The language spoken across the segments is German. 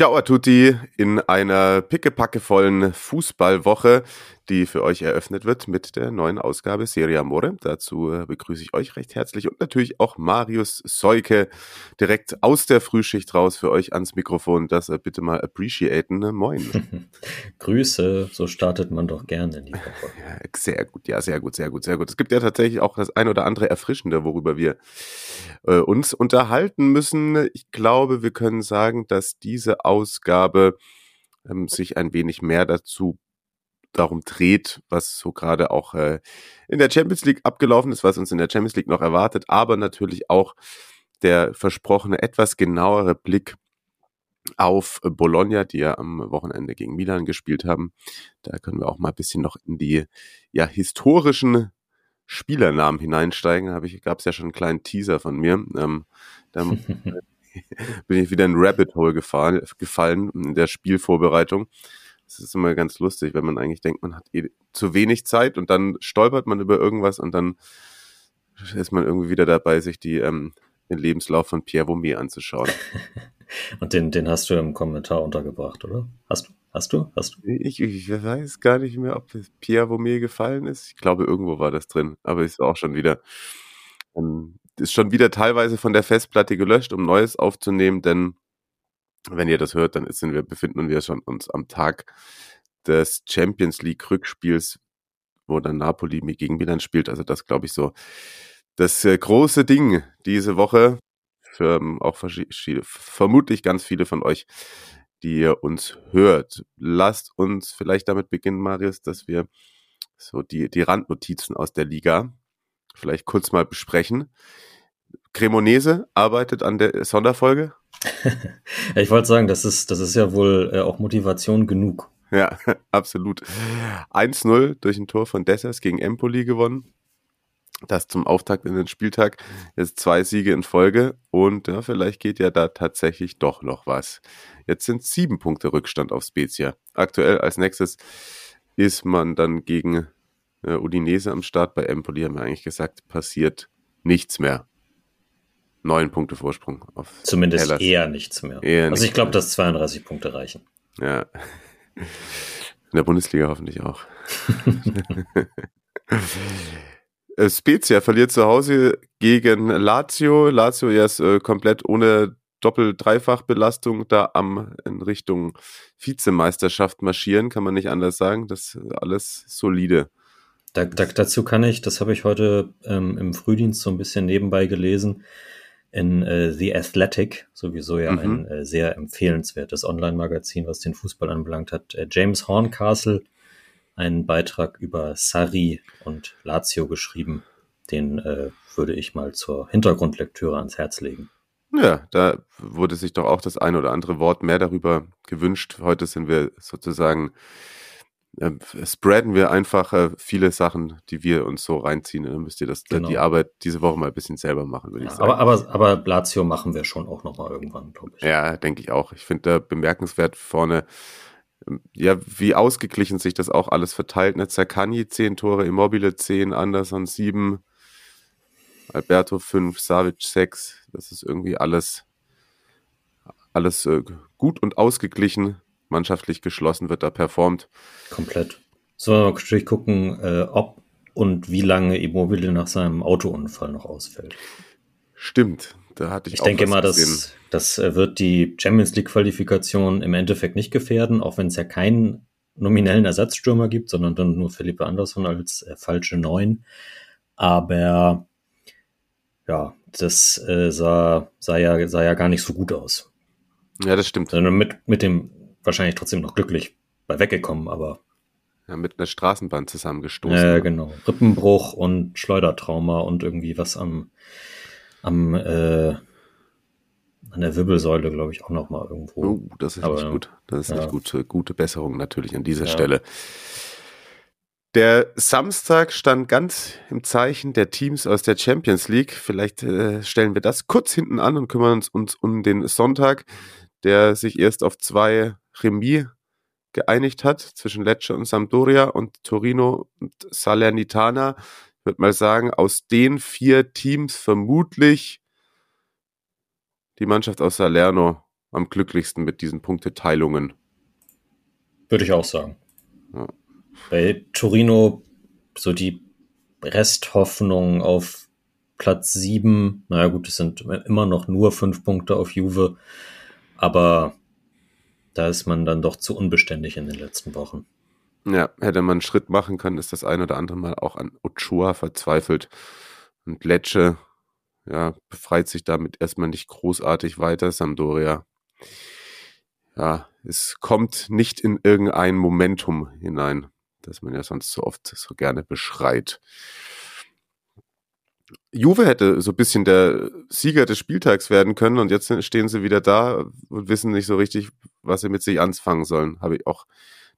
Ciao a tutti in einer pickepackevollen Fußballwoche, die für euch eröffnet wird mit der neuen Ausgabe Serie Amore. Dazu äh, begrüße ich euch recht herzlich und natürlich auch Marius Seuke direkt aus der Frühschicht raus für euch ans Mikrofon. Das bitte mal appreciaten. Ne? Moin. Grüße, so startet man doch gerne in die Woche. Sehr gut, ja, sehr gut, sehr gut, sehr gut. Es gibt ja tatsächlich auch das ein oder andere Erfrischende, worüber wir äh, uns unterhalten müssen. Ich glaube, wir können sagen, dass diese Ausgabe ähm, sich ein wenig mehr dazu darum dreht, was so gerade auch äh, in der Champions League abgelaufen ist, was uns in der Champions League noch erwartet, aber natürlich auch der versprochene etwas genauere Blick auf Bologna, die ja am Wochenende gegen Milan gespielt haben. Da können wir auch mal ein bisschen noch in die ja historischen Spielernamen hineinsteigen. Habe ich gab es ja schon einen kleinen Teaser von mir. Ähm, da bin ich wieder in Rabbit Hole gefallen, gefallen in der Spielvorbereitung. Es ist immer ganz lustig, wenn man eigentlich denkt, man hat eh zu wenig Zeit und dann stolpert man über irgendwas und dann ist man irgendwie wieder dabei, sich die, ähm, den Lebenslauf von Pierre Vomier anzuschauen. und den, den hast du im Kommentar untergebracht, oder? Hast du? Hast du? Hast du? Ich, ich weiß gar nicht mehr, ob es Pierre Vomier gefallen ist. Ich glaube, irgendwo war das drin, aber ist auch schon wieder, ähm, ist schon wieder teilweise von der Festplatte gelöscht, um Neues aufzunehmen, denn wenn ihr das hört, dann sind wir, befinden wir schon uns am Tag des Champions League Rückspiels, wo dann Napoli gegen Milan spielt. Also das glaube ich so das äh, große Ding diese Woche für ähm, auch vermutlich ganz viele von euch, die ihr uns hört. Lasst uns vielleicht damit beginnen, Marius, dass wir so die, die Randnotizen aus der Liga vielleicht kurz mal besprechen. Cremonese arbeitet an der Sonderfolge. Ich wollte sagen, das ist, das ist ja wohl äh, auch Motivation genug. Ja, absolut. 1-0 durch ein Tor von Dessers gegen Empoli gewonnen. Das zum Auftakt in den Spieltag. Jetzt zwei Siege in Folge und ja, vielleicht geht ja da tatsächlich doch noch was. Jetzt sind sieben Punkte Rückstand auf Spezia. Aktuell als nächstes ist man dann gegen äh, Udinese am Start. Bei Empoli haben wir eigentlich gesagt, passiert nichts mehr neun Punkte Vorsprung auf Zumindest Hellas. eher nichts mehr. Eher also ich glaube, dass 32 Punkte reichen. Ja. In der Bundesliga hoffentlich auch. Äh, Spezia verliert zu Hause gegen Lazio. Lazio erst äh, komplett ohne Doppel-Dreifach-Belastung da am in Richtung Vizemeisterschaft marschieren, kann man nicht anders sagen. Das ist alles solide. Da, da, dazu kann ich, das habe ich heute ähm, im Frühdienst so ein bisschen nebenbei gelesen, in äh, The Athletic, sowieso ja mhm. ein äh, sehr empfehlenswertes Online-Magazin, was den Fußball anbelangt hat. Äh, James Horncastle einen Beitrag über Sarri und Lazio geschrieben. Den äh, würde ich mal zur Hintergrundlektüre ans Herz legen. Ja, da wurde sich doch auch das ein oder andere Wort mehr darüber gewünscht. Heute sind wir sozusagen äh, spreaden wir einfach äh, viele Sachen, die wir uns so reinziehen. Dann müsst ihr das, genau. die Arbeit diese Woche mal ein bisschen selber machen, würde ja, ich sagen. Aber, aber, aber Lazio machen wir schon auch nochmal irgendwann, glaube ich. Ja, denke ich auch. Ich finde da bemerkenswert vorne, ähm, ja, wie ausgeglichen sich das auch alles verteilt. Ne? Zaccagni 10 Tore, Immobile 10, Anderson 7, Alberto 5, Savic 6. Das ist irgendwie alles, alles äh, gut und ausgeglichen mannschaftlich geschlossen wird da performt. Komplett. So, natürlich gucken, äh, ob und wie lange Immobile nach seinem Autounfall noch ausfällt. Stimmt, da hatte ich, ich auch denke mal, das, das äh, wird die Champions League Qualifikation im Endeffekt nicht gefährden, auch wenn es ja keinen nominellen Ersatzstürmer gibt, sondern dann nur Philippe Andersson als äh, falsche Neun. Aber ja, das äh, sah, sah, ja, sah ja gar nicht so gut aus. Ja, das stimmt. Sondern mit, mit dem wahrscheinlich trotzdem noch glücklich bei weggekommen, aber. Ja, mit einer Straßenbahn zusammengestoßen. Ja, äh, genau. Rippenbruch und Schleudertrauma und irgendwie was am, am äh, an der Wirbelsäule, glaube ich, auch noch mal irgendwo. Oh, das ist Aber, nicht gut. Das ist ja. nicht gut. Gute Besserung natürlich an dieser Ja. Stelle. Der Samstag stand ganz im Zeichen der Teams aus der Champions League. Vielleicht äh, stellen wir das kurz hinten an und kümmern uns, uns um den Sonntag, der sich erst auf zwei Remis geeinigt hat zwischen Lecce und Sampdoria und Torino und Salernitana. Ich würde mal sagen, aus den vier Teams vermutlich die Mannschaft aus Salerno am glücklichsten mit diesen Punkteteilungen. Würde ich auch sagen. Ja. Bei Torino so die Resthoffnung auf Platz 7. Naja gut, es sind immer noch nur fünf Punkte auf Juve, aber da ist man dann doch zu unbeständig in den letzten Wochen. Ja, hätte man einen Schritt machen können, ist das ein oder andere Mal auch an Ochoa verzweifelt. Und Lecce, ja, befreit sich damit erstmal nicht großartig weiter. Sampdoria, ja, es kommt nicht in irgendein Momentum hinein, das man ja sonst so oft so gerne beschreit. Juve hätte so ein bisschen der Sieger des Spieltags werden können und jetzt stehen sie wieder da und wissen nicht so richtig, was sie mit sich anfangen sollen. Habe ich auch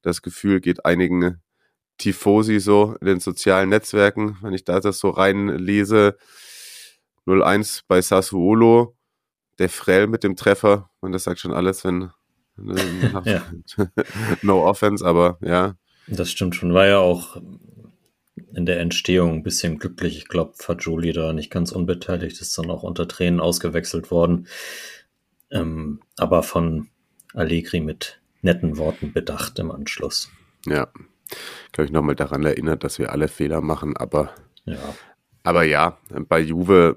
das Gefühl, geht einigen Tifosi so in den sozialen Netzwerken, wenn ich da das so reinlese. 0-1 bei Sassuolo, der Frell mit dem Treffer, und das sagt schon alles, wenn Ja. no offense, aber ja, Das stimmt schon. War ja auch in der Entstehung ein bisschen glücklich. Ich glaube, Fagioli da nicht ganz unbeteiligt, ist dann auch unter Tränen ausgewechselt worden. Ähm, aber von Allegri mit netten Worten bedacht im Anschluss. ja, glaube ich nochmal daran erinnert, dass wir alle Fehler machen, aber Ja, Aber ja, bei Juve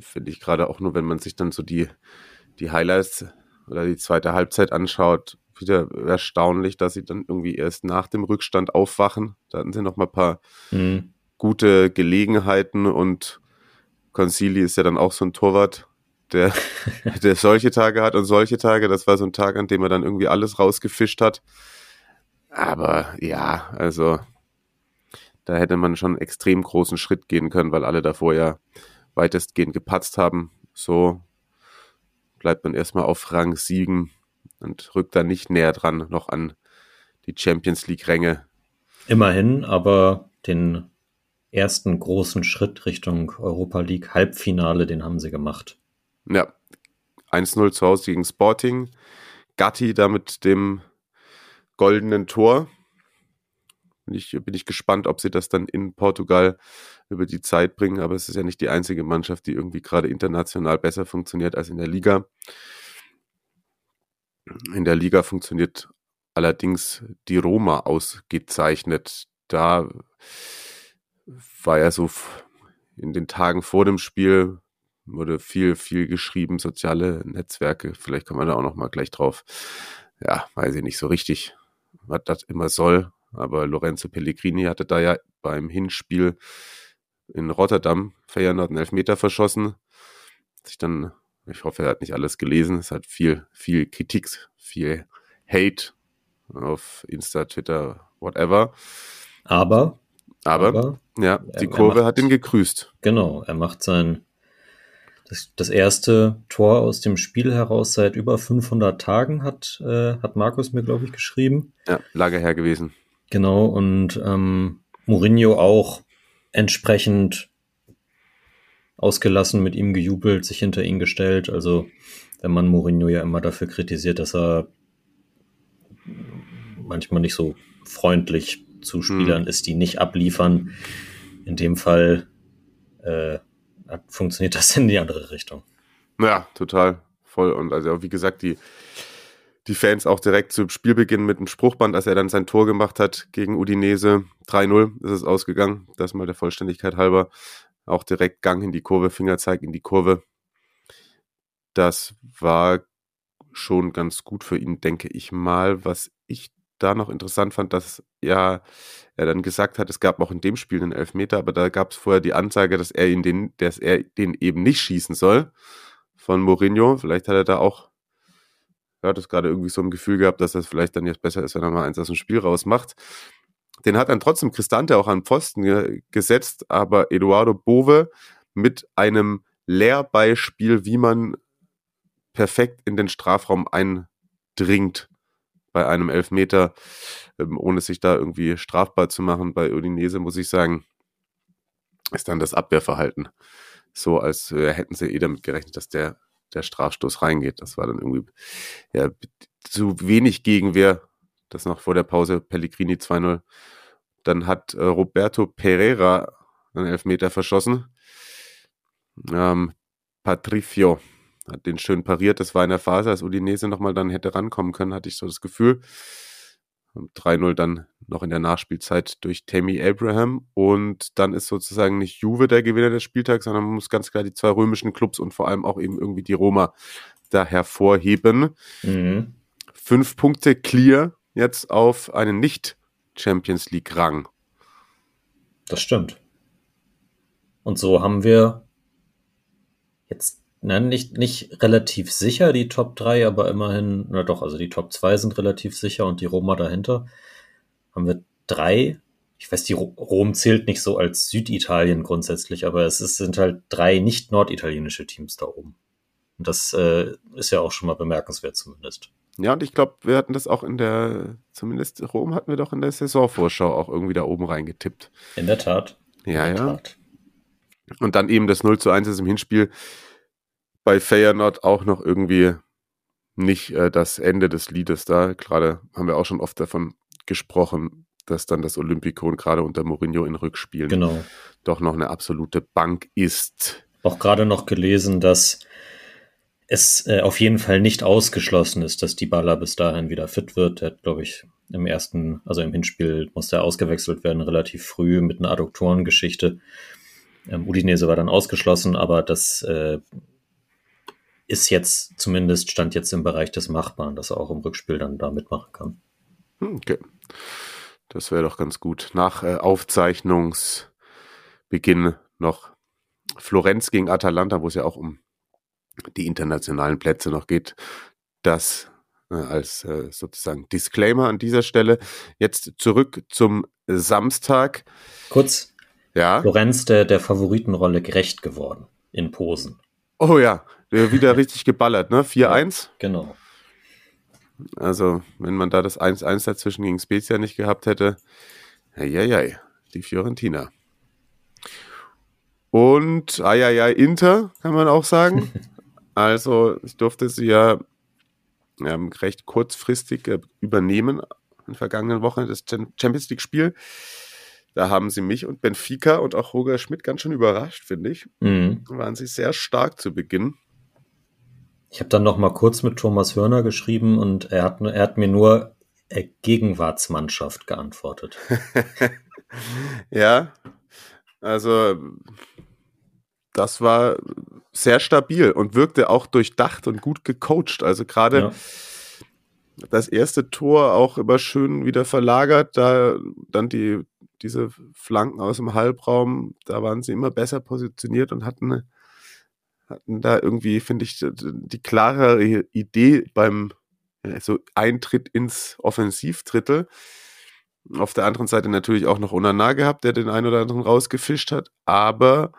finde ich gerade auch nur, wenn man sich dann so die, die Highlights oder die zweite Halbzeit anschaut, wieder erstaunlich, dass sie dann irgendwie erst nach dem Rückstand aufwachen. Da hatten sie noch mal ein paar hm, gute Gelegenheiten und Concili ist ja dann auch so ein Torwart, der, der solche Tage hat und solche Tage. Das war so ein Tag, an dem er dann irgendwie alles rausgefischt hat. Aber ja, also da hätte man schon einen extrem großen Schritt gehen können, weil alle davor ja weitestgehend gepatzt haben. So bleibt man erstmal auf Rang 7 und rückt dann nicht näher dran noch an die Champions League Ränge. immerhin, aber den ersten großen Schritt Richtung Europa League Halbfinale, den haben sie gemacht. Ja, 1-0 zu Hause gegen Sporting. Gatti da mit dem goldenen Tor. Bin ich, bin ich gespannt, ob sie das dann in Portugal über die Zeit bringen. Aber es ist ja nicht die einzige Mannschaft, die irgendwie gerade international besser funktioniert als in der Liga. In der Liga funktioniert allerdings die Roma ausgezeichnet. Da war ja so in den Tagen vor dem Spiel wurde viel, viel geschrieben, soziale Netzwerke. Vielleicht kommen wir da auch noch mal gleich drauf. Ja, weiß ich nicht so richtig, was das immer soll. Aber Lorenzo Pellegrini hatte da ja beim Hinspiel in Rotterdam Feyenoord einen Elfmeter verschossen. Sich dann, ich hoffe, er hat nicht alles gelesen. Es hat viel, viel Kritik, viel Hate auf Insta, Twitter, whatever. Aber, Aber, aber ja, die er Kurve macht- hat ihn gegrüßt. Genau, er macht sein das, das erste Tor aus dem Spiel heraus seit über 500 Tagen hat äh, hat Markus mir glaube ich geschrieben. Ja, lange her gewesen. Genau und ähm, Mourinho auch entsprechend ausgelassen mit ihm gejubelt, sich hinter ihn gestellt. Also wenn man Mourinho ja immer dafür kritisiert, dass er manchmal nicht so freundlich zu Spielern ist, die nicht abliefern. In dem Fall äh, funktioniert das in die andere Richtung. Ja, total. Voll. Und also, wie gesagt, die, die Fans auch direkt zu Spielbeginn mit dem Spruchband, als er dann sein Tor gemacht hat gegen Udinese. 3-0 ist es ausgegangen. Das mal der Vollständigkeit halber. Auch direkt Gang in die Kurve, Fingerzeig in die Kurve. Das war schon ganz gut für ihn, denke ich mal. Was ich da noch interessant fand, dass ja er dann gesagt hat, es gab auch in dem Spiel einen Elfmeter, aber da gab es vorher die Ansage, dass er ihn den, dass er den eben nicht schießen soll von Mourinho. Vielleicht hat er da auch ja, das gerade irgendwie so ein Gefühl gehabt, dass das vielleicht dann jetzt besser ist, wenn er mal eins aus dem Spiel rausmacht. Den hat dann trotzdem Cristante auch an Pfosten ge gesetzt, aber Eduardo Bove mit einem Lehrbeispiel, wie man perfekt in den Strafraum eindringt bei einem Elfmeter, ähm, ohne sich da irgendwie strafbar zu machen. Bei Udinese muss ich sagen, ist dann das Abwehrverhalten so, als äh, hätten sie eh damit gerechnet, dass der, der Strafstoß reingeht. Das war dann irgendwie ja, zu wenig Gegenwehr. Das noch vor der Pause Pellegrini 2-0. Dann hat äh, Roberto Pereira einen Elfmeter verschossen. Ähm, Patricio hat den schön pariert. Das war in der Phase, als Udinese nochmal dann hätte rankommen können, hatte ich so das Gefühl. 3-0 dann noch in der Nachspielzeit durch Tammy Abraham. Und dann ist sozusagen nicht Juve der Gewinner des Spieltags, sondern man muss ganz klar die zwei römischen Clubs und vor allem auch eben irgendwie die Roma da hervorheben. Mhm. Fünf Punkte clear jetzt auf einen Nicht-Champions League-Rang. Das stimmt. Und so haben wir jetzt Nein, nicht, nicht relativ sicher die Top 3, aber immerhin, na doch, also die Top 2 sind relativ sicher und die Roma dahinter. Haben wir drei, ich weiß, die Rom zählt nicht so als Süditalien grundsätzlich, aber es ist, sind halt drei nicht norditalienische Teams da oben. Und das äh, ist ja auch schon mal bemerkenswert zumindest. Ja, und ich glaube, wir hatten das auch in der, zumindest Rom hatten wir doch in der Saisonvorschau auch irgendwie da oben reingetippt. In der Tat. Ja, der ja. Tat. Und dann eben das 0 zu 1 ist im Hinspiel bei Feyenoord auch noch irgendwie nicht äh, das Ende des Liedes da. Gerade haben wir auch schon oft davon gesprochen, dass dann das Olympikon gerade unter Mourinho in Rückspielen genau. doch noch eine absolute Bank ist. Auch gerade noch gelesen, dass es äh, auf jeden Fall nicht ausgeschlossen ist, dass die Baller bis dahin wieder fit wird. Er hat, glaube ich, im ersten, also im Hinspiel musste er ausgewechselt werden, relativ früh mit einer Adduktorengeschichte. Ähm, Udinese war dann ausgeschlossen, aber das äh, ist jetzt zumindest, stand jetzt im Bereich des Machbaren, dass er auch im Rückspiel dann da mitmachen kann. Hm, okay. Das wäre doch ganz gut. Nach äh, Aufzeichnungsbeginn noch Florenz gegen Atalanta, wo es ja auch um die internationalen Plätze noch geht. Das äh, als äh, sozusagen Disclaimer an dieser Stelle. Jetzt zurück zum Samstag. Kurz. Ja. Florenz der, der Favoritenrolle gerecht geworden in Posen. Oh ja, wieder richtig geballert, ne? 4-1. Genau. Also, wenn man da das 1-1 dazwischen gegen Spezia nicht gehabt hätte, ja, die Fiorentina. Und eieiei, Inter, kann man auch sagen. also, ich durfte sie ja ähm, recht kurzfristig äh, übernehmen in vergangenen Wochen, das Champions League-Spiel. Da haben sie mich und Benfica und auch Roger Schmidt ganz schön überrascht, finde ich. Mhm. Waren sie sehr stark zu Beginn. Ich habe dann noch mal kurz mit Thomas Hörner geschrieben und er hat, er hat mir nur äh, Gegenwartsmannschaft geantwortet. ja, also das war sehr stabil und wirkte auch durchdacht und gut gecoacht. Also gerade ja. das erste Tor auch immer schön wieder verlagert, da dann die diese Flanken aus dem Halbraum, da waren sie immer besser positioniert und hatten, hatten da irgendwie, finde ich, die klarere Idee beim so Eintritt ins Offensivdrittel. Auf der anderen Seite natürlich auch noch Unana gehabt, der den einen oder anderen rausgefischt hat. Aber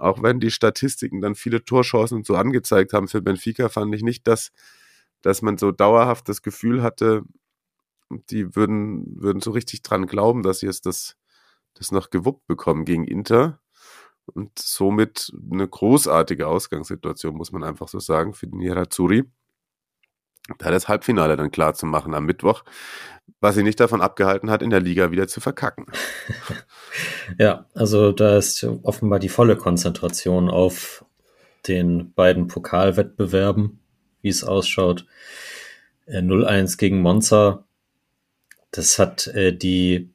auch wenn die Statistiken dann viele Torchancen so angezeigt haben für Benfica, fand ich nicht, dass, dass man so dauerhaft das Gefühl hatte, die würden, würden so richtig dran glauben, dass sie jetzt das, das noch gewuppt bekommen gegen Inter. Und somit eine großartige Ausgangssituation, muss man einfach so sagen, für den Nerazzurri. Da das Halbfinale dann klar zu machen am Mittwoch, was sie nicht davon abgehalten hat, in der Liga wieder zu verkacken. ja, also da ist offenbar die volle Konzentration auf den beiden Pokalwettbewerben, wie es ausschaut. 0-1 äh, gegen Monza das hat äh, die,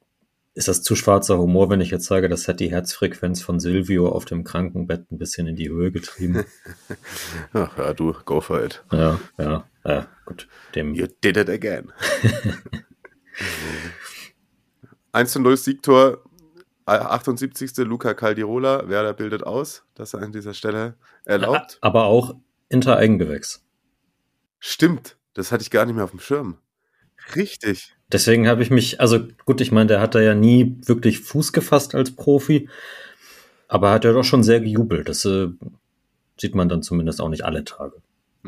ist das zu schwarzer Humor, wenn ich jetzt sage, das hat die Herzfrequenz von Silvio auf dem Krankenbett ein bisschen in die Höhe getrieben. Ach ja, du, go for it. Ja, ja, ja, gut. Dem you did it again. 1 zu 0 Siegtor, 78. Luca Caldirola, Werder bildet aus, dass er an dieser Stelle erlaubt. Aber auch Inter Eigengewächs. Stimmt, das hatte ich gar nicht mehr auf dem Schirm. Richtig. Deswegen habe ich mich, also gut, ich meine, der hat da ja nie wirklich Fuß gefasst als Profi, aber hat ja doch schon sehr gejubelt. Das äh, sieht man dann zumindest auch nicht alle Tage.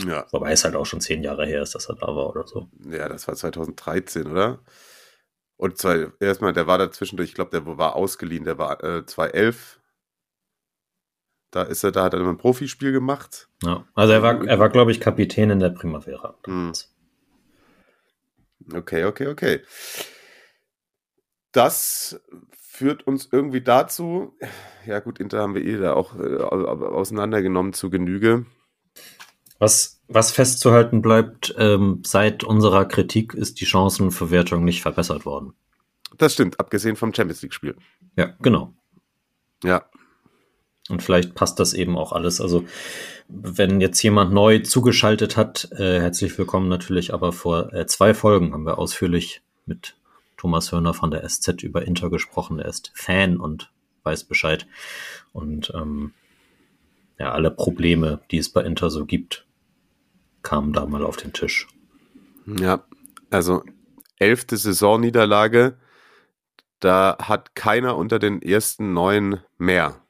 Ja. Wobei es halt auch schon zehn Jahre her ist, dass er da war oder so. Ja, das war 2013, oder? Und zwei, erstmal, der war da zwischendurch, ich glaube, der war ausgeliehen, der war äh, 2011. Da ist er, da hat er ein Profispiel gemacht. Ja, also er war, er war, glaube ich, Kapitän in der Primavera. Hm. Okay, okay, okay. Das führt uns irgendwie dazu, ja gut, Inter haben wir eh da auch äh, auseinandergenommen zu Genüge. Was, was festzuhalten bleibt, ähm, seit unserer Kritik ist die Chancenverwertung nicht verbessert worden. Das stimmt, abgesehen vom Champions League-Spiel. Ja, genau. Ja. Und vielleicht passt das eben auch alles. Also, wenn jetzt jemand neu zugeschaltet hat, äh, herzlich willkommen natürlich. Aber vor äh, zwei Folgen haben wir ausführlich mit Thomas Hörner von der SZ über Inter gesprochen. Er ist Fan und weiß Bescheid. Und ähm, ja, alle Probleme, die es bei Inter so gibt, kamen da mal auf den Tisch. Ja, also elfte Saisonniederlage, da hat keiner unter den ersten neun mehr.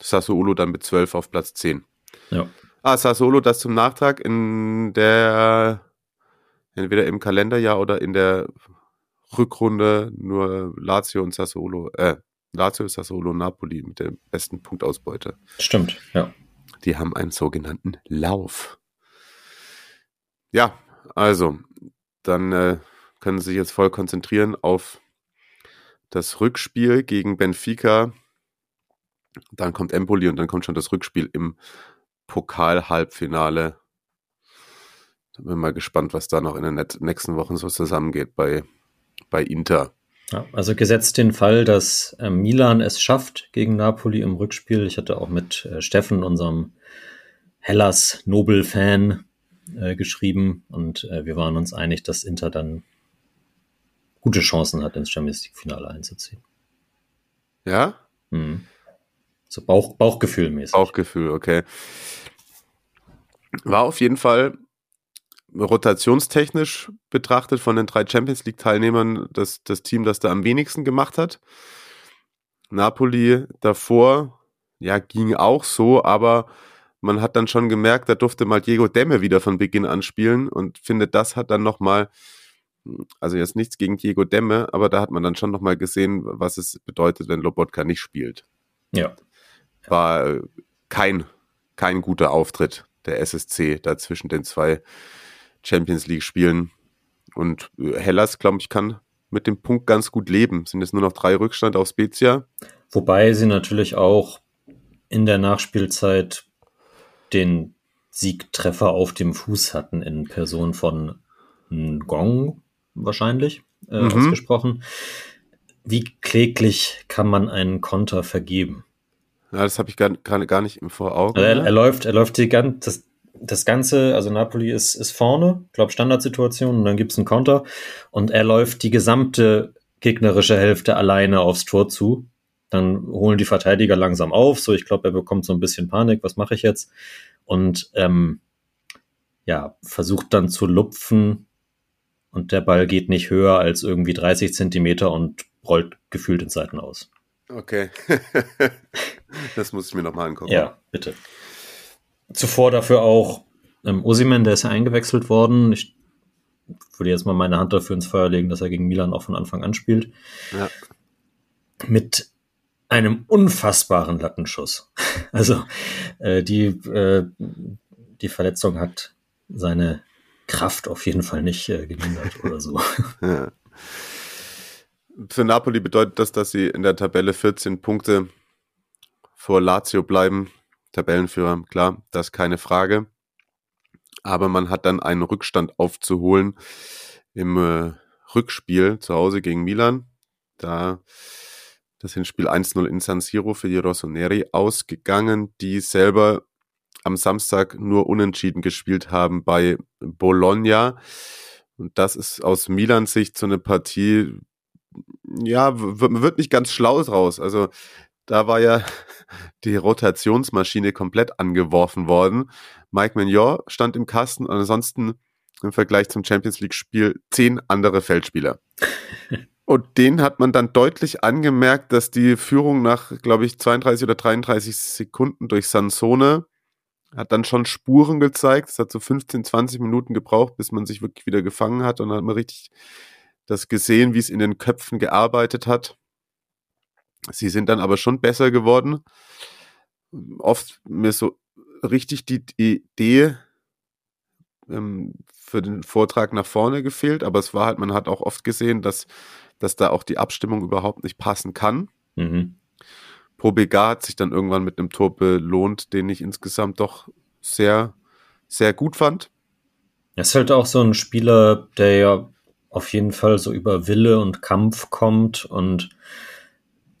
Sassuolo dann mit zwölf auf Platz zehn. Ja. Ah, Sassuolo, das zum Nachtrag in der entweder im Kalenderjahr oder in der Rückrunde nur Lazio und Sassuolo, äh, Lazio, Sassuolo, Napoli mit der besten Punktausbeute. Stimmt, ja. Die haben einen sogenannten Lauf. Ja, also, dann äh, können Sie sich jetzt voll konzentrieren auf das Rückspiel gegen Benfica. Dann kommt Empoli und dann kommt schon das Rückspiel im Pokal-Halbfinale da bin mal gespannt, was da noch in den nächsten Wochen so zusammengeht bei, bei Inter. Ja, also gesetzt den Fall, dass äh, Milan es schafft gegen Napoli im Rückspiel. Ich hatte auch mit äh, Steffen, unserem Hellas Nobel-Fan, äh, geschrieben und äh, wir waren uns einig, dass Inter dann gute Chancen hat, ins Champions League-Finale einzuziehen. Ja? Mhm. So Bauch, Bauchgefühlmäßig. Bauchgefühl, okay. War auf jeden Fall rotationstechnisch betrachtet von den drei Champions League-Teilnehmern das, das Team, das da am wenigsten gemacht hat. Napoli davor, ja, ging auch so, aber man hat dann schon gemerkt, da durfte mal Diego Demme wieder von Beginn an spielen und finde, das hat dann nochmal, also jetzt nichts gegen Diego Demme, aber da hat man dann schon nochmal gesehen, was es bedeutet, wenn Lobotka nicht spielt. Ja. War äh, kein, kein guter Auftritt der SSC da zwischen den zwei Champions League spielen. Und äh, Hellas, glaube ich, kann mit dem Punkt ganz gut leben. Sind jetzt nur noch drei Rückstand auf Spezia. Wobei sie natürlich auch in der Nachspielzeit den Siegtreffer auf dem Fuß hatten in Person von Gong wahrscheinlich äh, mhm. ausgesprochen. Wie kläglich kann man einen Konter vergeben? Ja, das habe ich gar, gar, gar nicht vor Augen. Also er, er, läuft, er läuft die ganze, das, das Ganze, also Napoli ist, ist vorne, glaube Standardsituation, und dann gibt es einen Konter und er läuft die gesamte gegnerische Hälfte alleine aufs Tor zu. Dann holen die Verteidiger langsam auf, so ich glaube, er bekommt so ein bisschen Panik, was mache ich jetzt? Und ähm, ja, versucht dann zu lupfen und der Ball geht nicht höher als irgendwie 30 Zentimeter und rollt gefühlt in Seiten aus. Okay. das muss ich mir nochmal angucken. Ja, bitte zuvor dafür auch ähm, Osimen, der ist ja eingewechselt worden. Ich würde jetzt mal meine Hand dafür ins Feuer legen, dass er gegen Milan auch von Anfang an spielt. Ja. Mit einem unfassbaren Lattenschuss. Also äh, die, äh, die Verletzung hat seine Kraft auf jeden Fall nicht äh, gemindert oder so. Ja. Für Napoli bedeutet das, dass sie in der Tabelle 14 Punkte vor Lazio bleiben. Tabellenführer, klar, das keine Frage. Aber man hat dann einen Rückstand aufzuholen im äh, Rückspiel zu Hause gegen Milan. Da das Hinspiel 1-0 in San Siro für die Rossoneri ausgegangen, die selber am Samstag nur unentschieden gespielt haben bei Bologna. Und das ist aus Milans Sicht so eine Partie, ja, wird nicht ganz schlau draus. Also da war ja die Rotationsmaschine komplett angeworfen worden. Mike Mignon stand im Kasten und ansonsten im Vergleich zum Champions League-Spiel zehn andere Feldspieler. Und den hat man dann deutlich angemerkt, dass die Führung nach, glaube ich, 32 oder 33 Sekunden durch Sansone hat dann schon Spuren gezeigt. Es hat so 15, 20 Minuten gebraucht, bis man sich wirklich wieder gefangen hat und dann hat man richtig das gesehen, wie es in den Köpfen gearbeitet hat. Sie sind dann aber schon besser geworden. Oft mir so richtig die Idee ähm, für den Vortrag nach vorne gefehlt, aber es war halt, man hat auch oft gesehen, dass, dass da auch die Abstimmung überhaupt nicht passen kann. Mhm. Pro BG hat sich dann irgendwann mit einem Tor belohnt, den ich insgesamt doch sehr, sehr gut fand. Er ist halt auch so ein Spieler, der ja auf jeden Fall so über Wille und Kampf kommt und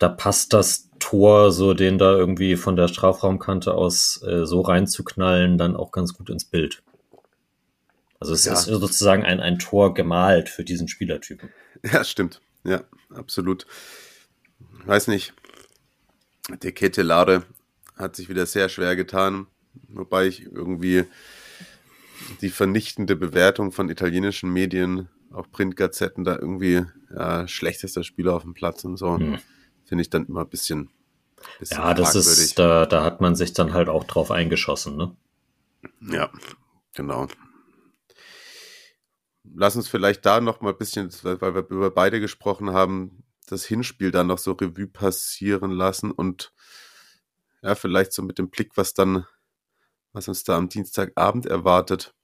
da passt das Tor, so den da irgendwie von der Strafraumkante aus äh, so reinzuknallen, dann auch ganz gut ins Bild. Also es ja. ist sozusagen ein, ein Tor gemalt für diesen Spielertypen. Ja, stimmt. Ja, absolut. Weiß nicht. Der Ketelare hat sich wieder sehr schwer getan, wobei ich irgendwie die vernichtende Bewertung von italienischen Medien, auch Printgazetten, da irgendwie ja, schlechtester Spieler auf dem Platz und so. Hm finde ich dann immer ein bisschen. bisschen ja, das ist, da, da hat man sich dann halt auch drauf eingeschossen, ne? Ja, genau. Lass uns vielleicht da noch mal ein bisschen, weil wir über beide gesprochen haben, das Hinspiel dann noch so Revue passieren lassen und ja, vielleicht so mit dem Blick, was dann, was uns da am Dienstagabend erwartet.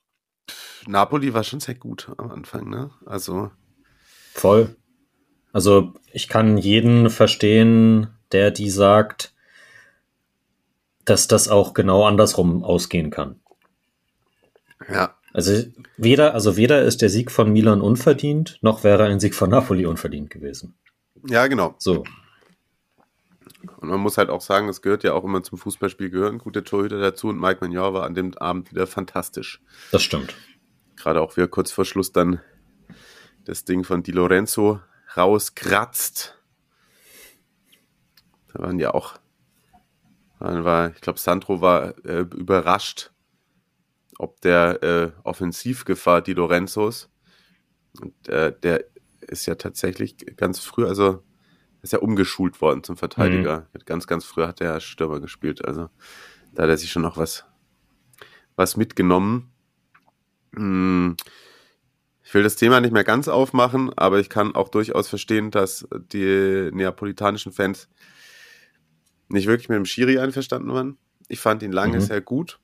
Napoli war schon sehr gut am Anfang, ne? Also. Voll. Also ich kann jeden verstehen, der die sagt, dass das auch genau andersrum ausgehen kann. Ja. Also weder, also weder ist der Sieg von Milan unverdient, noch wäre ein Sieg von Napoli unverdient gewesen. Ja, genau. So. Und man muss halt auch sagen, es gehört ja auch immer zum Fußballspiel gehören gute Torhüter dazu und Mike Magnon war an dem Abend wieder fantastisch. Das stimmt. Gerade auch wir kurz vor Schluss dann das Ding von Di Lorenzo rauskratzt. Da waren ja auch, war, ich glaube, Sandro war äh, überrascht, ob der äh, Offensivgefahr Di Lorenzos. Und äh, der ist ja tatsächlich ganz früh, also ist ja umgeschult worden zum Verteidiger. Mhm. Ganz, ganz früh hat er Stürmer gespielt. Also da hat er sich schon noch was, was mitgenommen. Hm. Ich will das Thema nicht mehr ganz aufmachen, aber ich kann auch durchaus verstehen, dass die neapolitanischen Fans nicht wirklich mit dem Schiri einverstanden waren. Ich fand ihn lange mhm. sehr gut.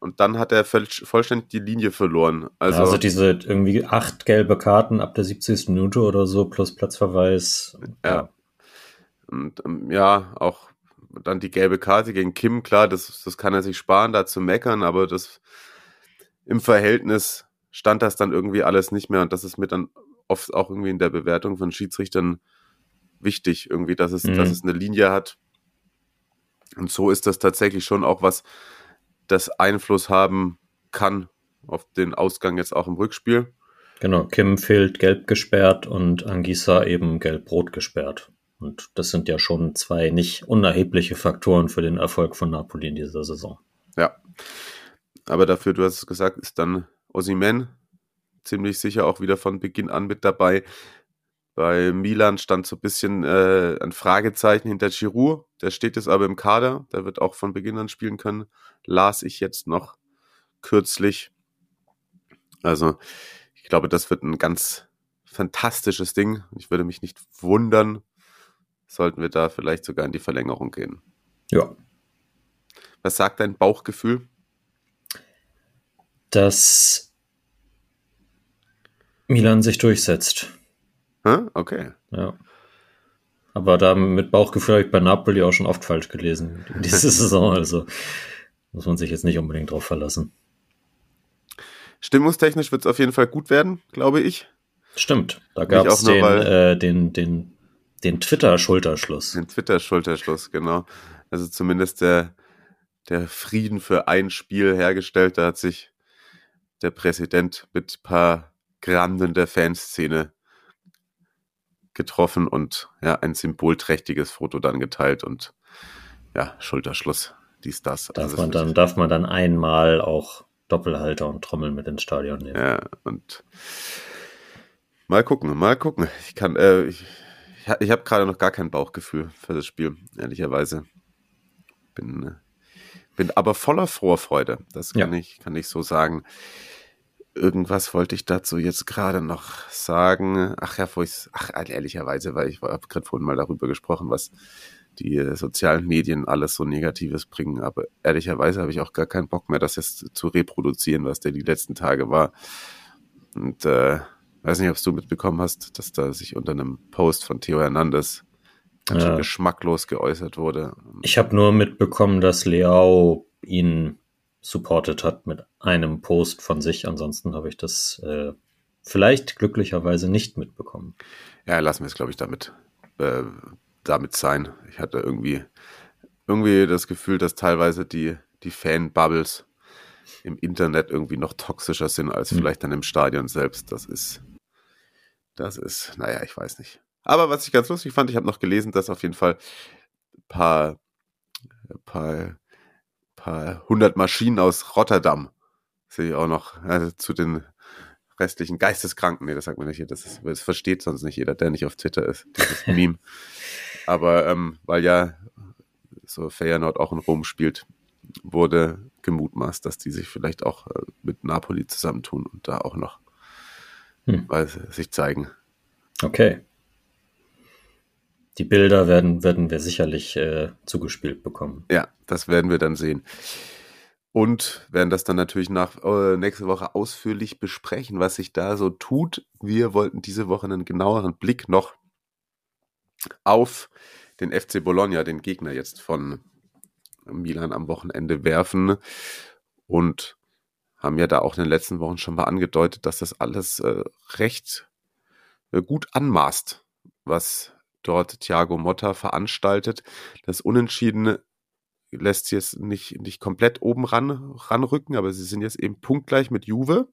Und dann hat er vollständig die Linie verloren. Also, also diese irgendwie acht gelbe Karten ab der 70. Minute oder so plus Platzverweis. Ja. ja. Und ähm, ja, auch dann die gelbe Karte gegen Kim, klar, das, das kann er sich sparen, da zu meckern, aber das im Verhältnis stand das dann irgendwie alles nicht mehr und das ist mir dann oft auch irgendwie in der Bewertung von Schiedsrichtern wichtig, irgendwie, dass es, mhm. dass es eine Linie hat. Und so ist das tatsächlich schon auch was, das Einfluss haben kann auf den Ausgang jetzt auch im Rückspiel. Genau, Kim fehlt gelb gesperrt und Angisa eben gelb-rot gesperrt. Und das sind ja schon zwei nicht unerhebliche Faktoren für den Erfolg von Napoli in dieser Saison. Ja. Aber dafür, du hast es gesagt, ist dann Osimen ziemlich sicher auch wieder von Beginn an mit dabei. Bei Milan stand so ein bisschen äh, ein Fragezeichen hinter Giroud. Der steht jetzt aber im Kader. Der wird auch von Beginn an spielen können. Las ich jetzt noch kürzlich. Also, ich glaube, das wird ein ganz fantastisches Ding. Ich würde mich nicht wundern, sollten wir da vielleicht sogar in die Verlängerung gehen. Ja. Was sagt dein Bauchgefühl? Dass Milan sich durchsetzt. Huh? Okay. Ja. Aber da mit Bauchgefühl habe ich bei Napoli auch schon oft falsch gelesen in dieser Saison. Also muss man sich jetzt nicht unbedingt drauf verlassen. Stimmungstechnisch wird es auf jeden Fall gut werden, glaube ich. Stimmt. Da gab es den, äh, den, den, den Twitter-Schulterschluss. Den Twitter-Schulterschluss, genau. Also zumindest der, der Frieden für ein Spiel hergestellt. Da hat sich der Präsident mit ein paar Granden der Fanszene getroffen und ja, ein symbolträchtiges Foto dann geteilt und ja, Schulterschluss, dies, das. Darf, also man, dann, darf man dann einmal auch Doppelhalter und Trommeln mit ins Stadion nehmen. Ja, und mal gucken, mal gucken. Ich kann, äh, ich, ich habe gerade noch gar kein Bauchgefühl für das Spiel, ehrlicherweise. Bin, äh, Bin aber voller Vorfreude. Das kann Ja. ich, kann ich so sagen. Irgendwas wollte ich dazu jetzt gerade noch sagen. Ach ja, wo ich's, ach, ehrlicherweise, weil ich habe gerade vorhin mal darüber gesprochen, was die äh, sozialen Medien alles so Negatives bringen. Aber ehrlicherweise habe ich auch gar keinen Bock mehr, das jetzt zu reproduzieren, was der die letzten Tage war. Und äh, weiß nicht, ob du mitbekommen hast, dass da sich unter einem Post von Theo Hernandez Ja. geschmacklos geäußert wurde. Ich habe nur mitbekommen, dass Leao ihn supportet hat mit einem Post von sich. Ansonsten habe ich das äh, vielleicht glücklicherweise nicht mitbekommen. Ja, lassen wir es, glaube ich, damit, äh, damit sein. Ich hatte irgendwie, irgendwie das Gefühl, dass teilweise die, die Fan-Bubbles im Internet irgendwie noch toxischer sind als Hm. vielleicht dann im Stadion selbst. Das ist, das ist, naja, ich weiß nicht. Aber was ich ganz lustig fand, ich habe noch gelesen, dass auf jeden Fall ein paar, paar, paar hundert Maschinen aus Rotterdam sehe ich auch noch also zu den restlichen Geisteskranken. Nee, das sagt man nicht hier. Das, ist, das versteht sonst nicht jeder, der nicht auf Twitter ist, dieses Meme. Aber ähm, weil ja so Feyenoord auch in Rom spielt, wurde gemutmaßt, dass die sich vielleicht auch äh, mit Napoli zusammentun und da auch noch Hm. weil sich zeigen. Okay. Die Bilder werden, werden wir sicherlich äh, zugespielt bekommen. Ja, das werden wir dann sehen. Und werden das dann natürlich nach, äh, nächste Woche ausführlich besprechen, was sich da so tut. Wir wollten diese Woche einen genaueren Blick noch auf den FC Bologna, den Gegner jetzt von Milan am Wochenende werfen. Und haben ja da auch in den letzten Wochen schon mal angedeutet, dass das alles äh, recht äh, gut anmaßt, was dort Thiago Motta veranstaltet. Das Unentschieden lässt sie jetzt nicht, nicht komplett oben ran, ranrücken, aber sie sind jetzt eben punktgleich mit Juve.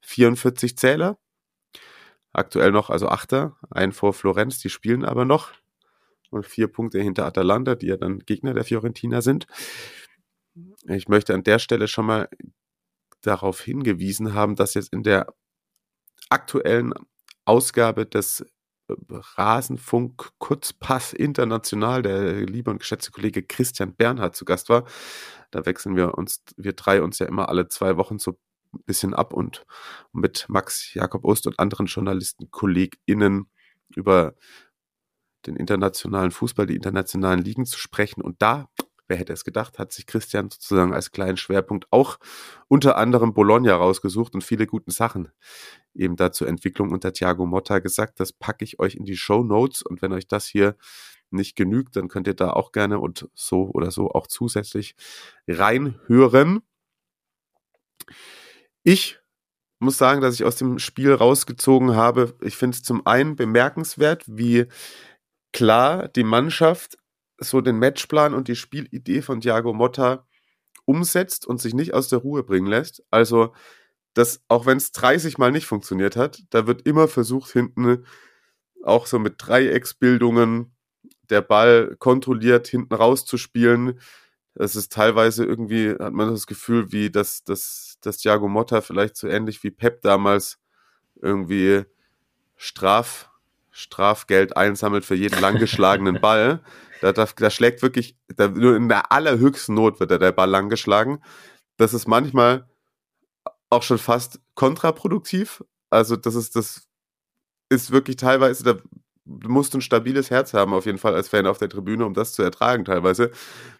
44 Zähler. Aktuell noch, also Achter, ein vor Florenz, die spielen aber noch. Und vier Punkte hinter Atalanta, die ja dann Gegner der Fiorentina sind. Ich möchte an der Stelle schon mal darauf hingewiesen haben, dass jetzt in der aktuellen Ausgabe des Rasenfunk Kurzpass International, der liebe und geschätzte Kollege Christian Bernhard zu Gast war. Da wechseln wir uns, wir drei uns ja immer alle zwei Wochen so ein bisschen ab und mit Max Jakob Ost und anderen Journalisten, KollegInnen über den internationalen Fußball, die internationalen Ligen zu sprechen. Und da, wer hätte es gedacht, hat sich Christian sozusagen als kleinen Schwerpunkt auch unter anderem Bologna rausgesucht und viele guten Sachen eben da zur Entwicklung unter Thiago Motta gesagt. Das packe ich euch in die Show Notes und wenn euch das hier nicht genügt, dann könnt ihr da auch gerne und so oder so auch zusätzlich reinhören. Ich muss sagen, dass ich aus dem Spiel rausgezogen habe. Ich finde es zum einen bemerkenswert, wie klar die Mannschaft so den Matchplan und die Spielidee von Thiago Motta umsetzt und sich nicht aus der Ruhe bringen lässt. Also, dass auch wenn es 30 Mal nicht funktioniert hat, da wird immer versucht, hinten auch so mit Dreiecksbildungen der Ball kontrolliert hinten rauszuspielen. Das ist teilweise irgendwie, hat man das Gefühl, wie das, das, das Thiago Motta vielleicht so ähnlich wie Pep damals irgendwie Straf, Strafgeld einsammelt für jeden langgeschlagenen Ball. Da, da, da schlägt wirklich, da, nur in der allerhöchsten Not wird da der Ball langgeschlagen. Das ist manchmal auch schon fast kontraproduktiv. Also das ist, das ist wirklich teilweise, da du musst ein stabiles Herz haben, auf jeden Fall als Fan auf der Tribüne, um das zu ertragen teilweise.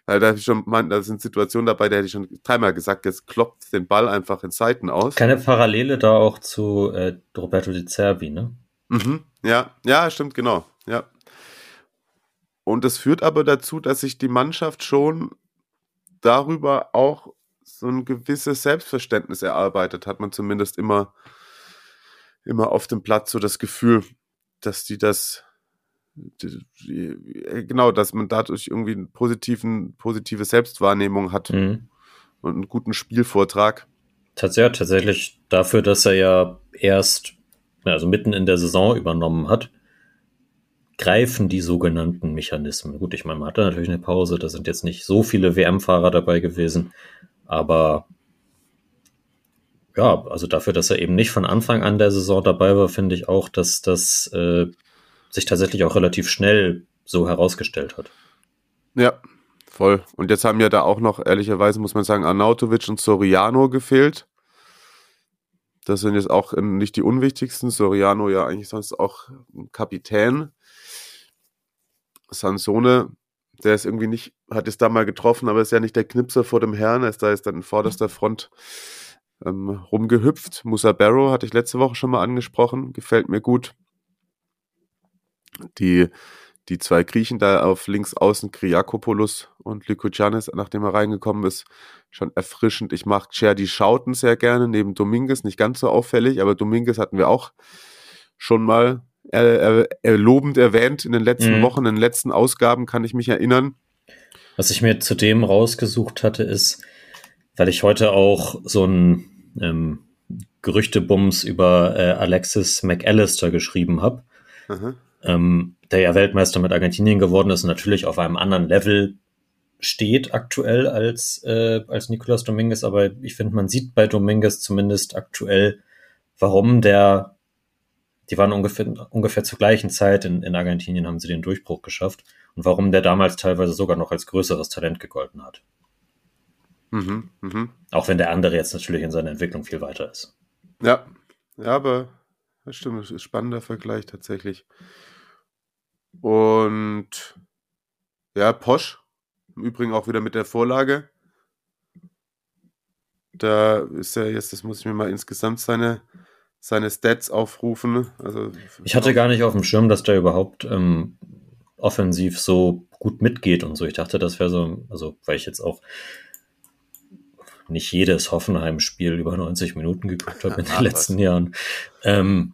Weil da, schon, man, da sind Situationen dabei, da hätte ich schon dreimal gesagt, jetzt kloppt den Ball einfach in Seiten aus. Keine Parallele da auch zu äh, Roberto Di Cervi, ne? Mhm, ja, ja, stimmt, genau. Ja. Und das führt aber dazu, dass sich die Mannschaft schon darüber auch so ein gewisses Selbstverständnis erarbeitet, hat man zumindest immer, immer auf dem Platz so das Gefühl, dass die das, die, die, genau, dass man dadurch irgendwie einen positiven, positive Selbstwahrnehmung hat Mhm. und einen guten Spielvortrag. Tats ja, tatsächlich dafür, dass er ja erst, also mitten in der Saison übernommen hat, greifen die sogenannten Mechanismen. Gut, ich meine, man hatte natürlich eine Pause, da sind jetzt nicht so viele WM-Fahrer dabei gewesen, aber ja, also dafür, dass er eben nicht von Anfang an der Saison dabei war, finde ich auch, dass das äh, sich tatsächlich auch relativ schnell so herausgestellt hat. Ja, Voll. Und jetzt haben ja da auch noch, ehrlicherweise muss man sagen, Arnautovic und Soriano gefehlt. Das sind jetzt auch nicht die unwichtigsten. Soriano ja eigentlich sonst auch Kapitän. Sansone, der ist irgendwie nicht, hat es da mal getroffen, aber ist ja nicht der Knipser vor dem Herrn. Er ist da ist dann in vorderster Front ähm, rumgehüpft. Musa Barrow hatte ich letzte Woche schon mal angesprochen. Gefällt mir gut. Die die zwei Griechen da auf links außen, Kriakopoulos und Lykogiannis, nachdem er reingekommen ist, schon erfrischend. Ich mag Cherdy Schauten sehr gerne, neben Dominguez, nicht ganz so auffällig, aber Dominguez hatten wir auch schon mal äh, äh, äh, lobend erwähnt in den letzten mhm. Wochen, in den letzten Ausgaben, kann ich mich erinnern. Was ich mir zudem rausgesucht hatte, ist, weil ich heute auch so ein ähm, Gerüchtebums über äh, Alexis McAllister geschrieben habe. Ähm, der ja Weltmeister mit Argentinien geworden ist und natürlich auf einem anderen Level steht aktuell als, äh, als Nicolas Dominguez, aber ich finde, man sieht bei Dominguez zumindest aktuell, warum der, die waren ungefähr, ungefähr zur gleichen Zeit in, in Argentinien, haben sie den Durchbruch geschafft und warum der damals teilweise sogar noch als größeres Talent gegolten hat. Mhm, mh. Auch wenn der andere jetzt natürlich in seiner Entwicklung viel weiter ist. Ja, ja, aber das stimmt, das ist ein spannender Vergleich tatsächlich. Und ja, Posch, im Übrigen auch wieder mit der Vorlage. Da ist er jetzt, das muss ich mir mal insgesamt seine, seine Stats aufrufen. Also, ich hatte gar nicht auf dem Schirm, dass der überhaupt ähm, offensiv so gut mitgeht und so. Ich dachte, das wäre so, also weil ich jetzt auch nicht jedes Hoffenheim-Spiel über 90 Minuten geguckt habe in den letzten Jahren, ähm,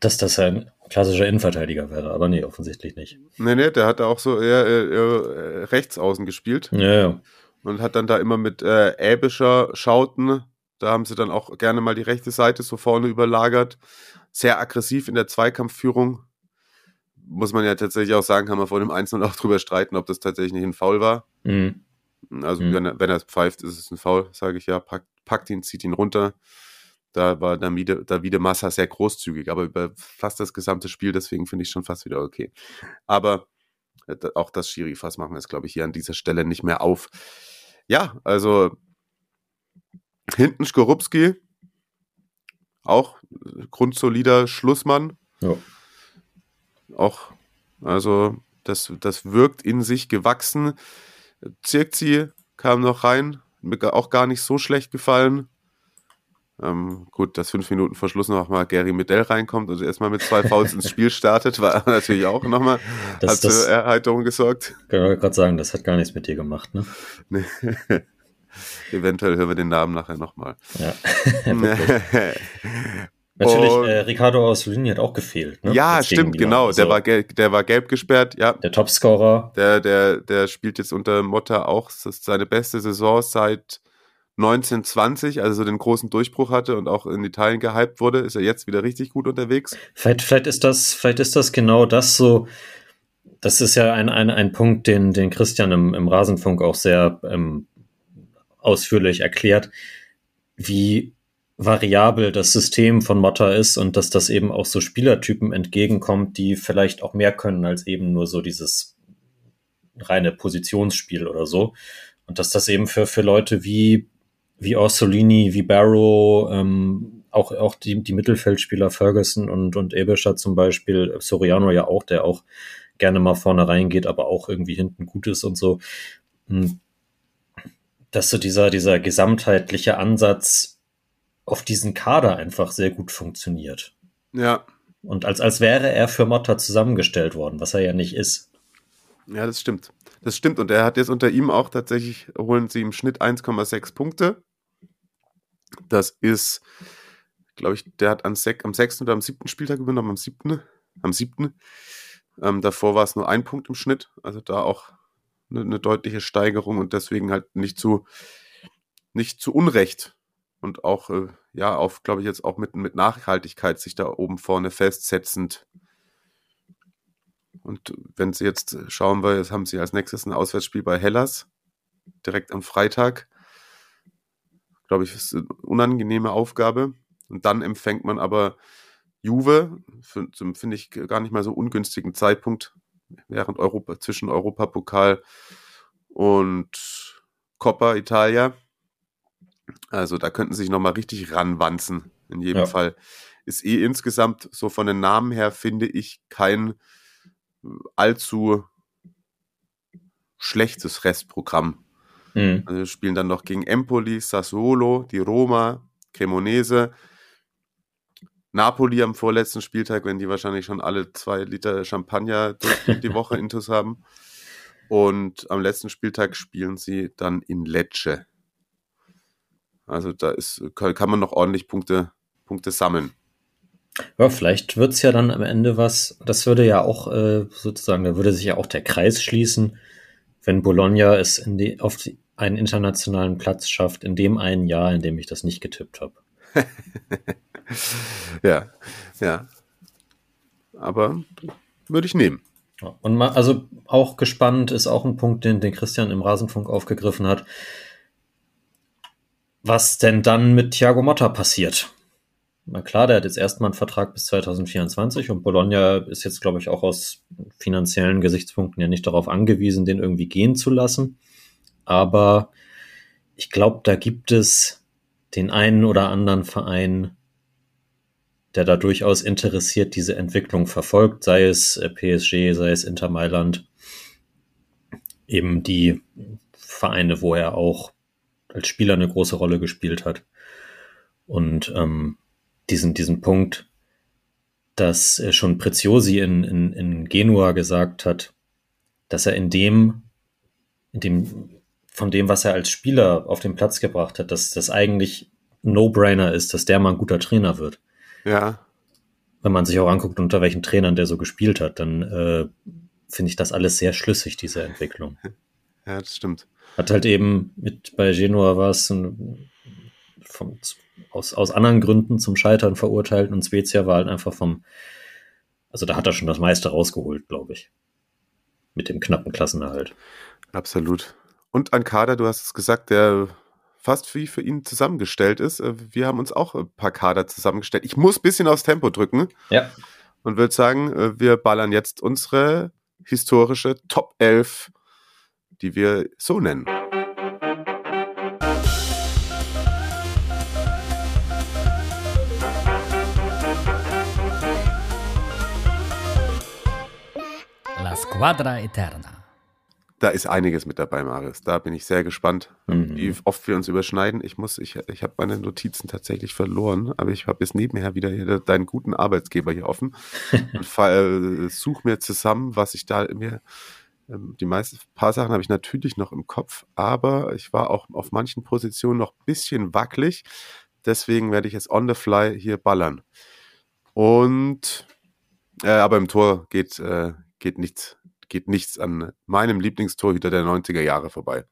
dass das ein klassischer Innenverteidiger wäre, aber nee, offensichtlich nicht. Nee, nee, der hat auch so eher, eher, eher rechts außen gespielt. Ja, ja. Und hat dann da immer mit äh, Äbischer Schauten, da haben sie dann auch gerne mal die rechte Seite so vorne überlagert. Sehr aggressiv in der Zweikampfführung. Muss man ja tatsächlich auch sagen, kann man vor dem Einzelnen auch drüber streiten, ob das tatsächlich nicht ein Foul war. Mhm. Also, mhm. Wenn, er, wenn er pfeift, ist es ein Foul, sage ich ja. Packt, packt ihn, zieht ihn runter. Da war Davide, Davide Massa sehr großzügig, aber über fast das gesamte Spiel, deswegen finde ich schon fast wieder okay. Aber äh, auch das Schiri-Fass machen wir jetzt, glaube ich, hier an dieser Stelle nicht mehr auf. Ja, also hinten Skorupski, auch grundsolider Schlussmann. Ja. Auch, also das, das wirkt in sich gewachsen. Zirkzi kam noch rein, mir auch gar nicht so schlecht gefallen. Ähm, gut, dass fünf Minuten vor Schluss noch mal Gary Medell reinkommt und erstmal mit zwei Fouls ins Spiel startet, war natürlich auch nochmal hat für Erheiterung gesorgt. Kann ich gerade sagen, das hat gar nichts mit dir gemacht, ne? Nee. Eventuell hören wir den Namen nachher nochmal. Ja. Natürlich, äh, Ricardo Ausolini hat auch gefehlt. Ne? Ja, stimmt, genau. Also, der, war der war gelb gesperrt, ja. Der Topscorer. Der, der, der spielt jetzt unter Motta auch. Das ist seine beste Saison seit 1920, also so den großen Durchbruch hatte und auch in Italien gehypt wurde, ist er jetzt wieder richtig gut unterwegs. Vielleicht, vielleicht ist das, vielleicht ist das genau das so. Das ist ja ein, ein, ein Punkt, den, den Christian im, im Rasenfunk auch sehr ähm, ausführlich erklärt, wie variabel das System von Motta ist und dass das eben auch so Spielertypen entgegenkommt, die vielleicht auch mehr können als eben nur so dieses reine Positionsspiel oder so. Und dass das eben für, für Leute wie wie Orsolini, wie Barrow, ähm, auch, auch die, die Mittelfeldspieler Ferguson und, und Ebescher zum Beispiel, Soriano ja auch, der auch gerne mal vorne reingeht, aber auch irgendwie hinten gut ist und so. Hm. Dass so dieser, dieser gesamtheitliche Ansatz auf diesen Kader einfach sehr gut funktioniert. Ja. Und als, als wäre er für Motta zusammengestellt worden, was er ja nicht ist. Ja, das stimmt. Das stimmt. Und er hat jetzt unter ihm auch tatsächlich, holen sie im Schnitt 1,6 Punkte. Das ist, glaube ich, der hat am, sech, am sechsten oder am siebten Spieltag übernommen, am siebten. Am siebten. Ähm, davor war es nur ein Punkt im Schnitt. Also da auch eine, eine deutliche Steigerung und deswegen halt nicht zu, nicht zu Unrecht. Und auch, äh, ja, auf, glaube ich, jetzt auch mit, mit Nachhaltigkeit sich da oben vorne festsetzend und wenn sie jetzt schauen wir, jetzt haben sie als nächstes ein Auswärtsspiel bei Hellas, direkt am Freitag. Glaube ich, ist eine unangenehme Aufgabe. Und dann empfängt man aber Juve, finde ich gar nicht mal so ungünstigen Zeitpunkt, während Europa, zwischen Europapokal und Coppa Italia. Also da könnten sich nochmal richtig ranwanzen. In jedem Ja. Fall ist eh insgesamt so von den Namen her, finde ich, kein allzu schlechtes Restprogramm. Mhm. Also wir spielen dann noch gegen Empoli, Sassuolo, die Roma, Cremonese, Napoli am vorletzten Spieltag, wenn die wahrscheinlich schon alle zwei Liter Champagner durch die Woche intus haben. Und am letzten Spieltag spielen sie dann in Lecce. Also da ist, kann kann man noch ordentlich Punkte, Punkte sammeln. Ja, vielleicht wird's ja dann am Ende was, das würde ja auch äh, sozusagen, da würde sich ja auch der Kreis schließen, wenn Bologna es in die, auf die, einen internationalen Platz schafft, in dem einen Jahr, in dem ich das nicht getippt habe. Ja, ja. Aber würde ich nehmen. Und mal, also auch gespannt ist auch ein Punkt, den, den Christian im Rasenfunk aufgegriffen hat. Was denn dann mit Thiago Motta passiert? Na klar, der hat jetzt erstmal einen Vertrag bis 2024 und Bologna ist jetzt, glaube ich, auch aus finanziellen Gesichtspunkten ja nicht darauf angewiesen, den irgendwie gehen zu lassen. Aber ich glaube, da gibt es den einen oder anderen Verein, der da durchaus interessiert diese Entwicklung verfolgt, sei es äh, PSG, sei es Inter Mailand, eben die Vereine, wo er auch als Spieler eine große Rolle gespielt hat. Und ähm, diesen, diesen Punkt, dass äh, schon Preziosi in, in, in Genua gesagt hat, dass er in dem, in dem, von dem, was er als Spieler auf den Platz gebracht hat, dass das eigentlich No-Brainer ist, dass der mal ein guter Trainer wird Ja, wenn man sich auch anguckt, unter welchen Trainern der so gespielt hat, dann äh, finde ich das alles sehr schlüssig, diese Entwicklung. ja, das stimmt. Hat halt eben mit bei Genua war es ein- vom, aus, aus anderen Gründen zum Scheitern verurteilt und Spezia war halt einfach vom, also da hat er schon das meiste rausgeholt, glaube ich. Mit dem knappen Klassenerhalt. Absolut. Und ein Kader, du hast es gesagt, der fast wie für ihn zusammengestellt ist. Äh, Wir haben uns auch ein paar Kader zusammengestellt. Ich muss ein bisschen aufs Tempo drücken Ja. und würde sagen, äh, wir ballern jetzt unsere historische Top 11, die wir so nennen. La Squadra Eterna. Da ist einiges mit dabei, Marius. Da bin ich sehr gespannt, Mhm. wie oft wir uns überschneiden. Ich muss, ich, ich habe meine Notizen tatsächlich verloren, aber ich habe jetzt nebenher wieder hier deinen guten Arbeitsgeber hier offen und äh, such mir zusammen, was ich da mir ähm, die meisten paar Sachen habe ich natürlich noch im Kopf, aber ich war auch auf manchen Positionen noch ein bisschen wackelig. Deswegen werde ich jetzt on the fly hier ballern. Und äh, aber im Tor geht, äh, geht nichts, geht nichts an meinem Lieblingstorhüter der 90er Jahre vorbei.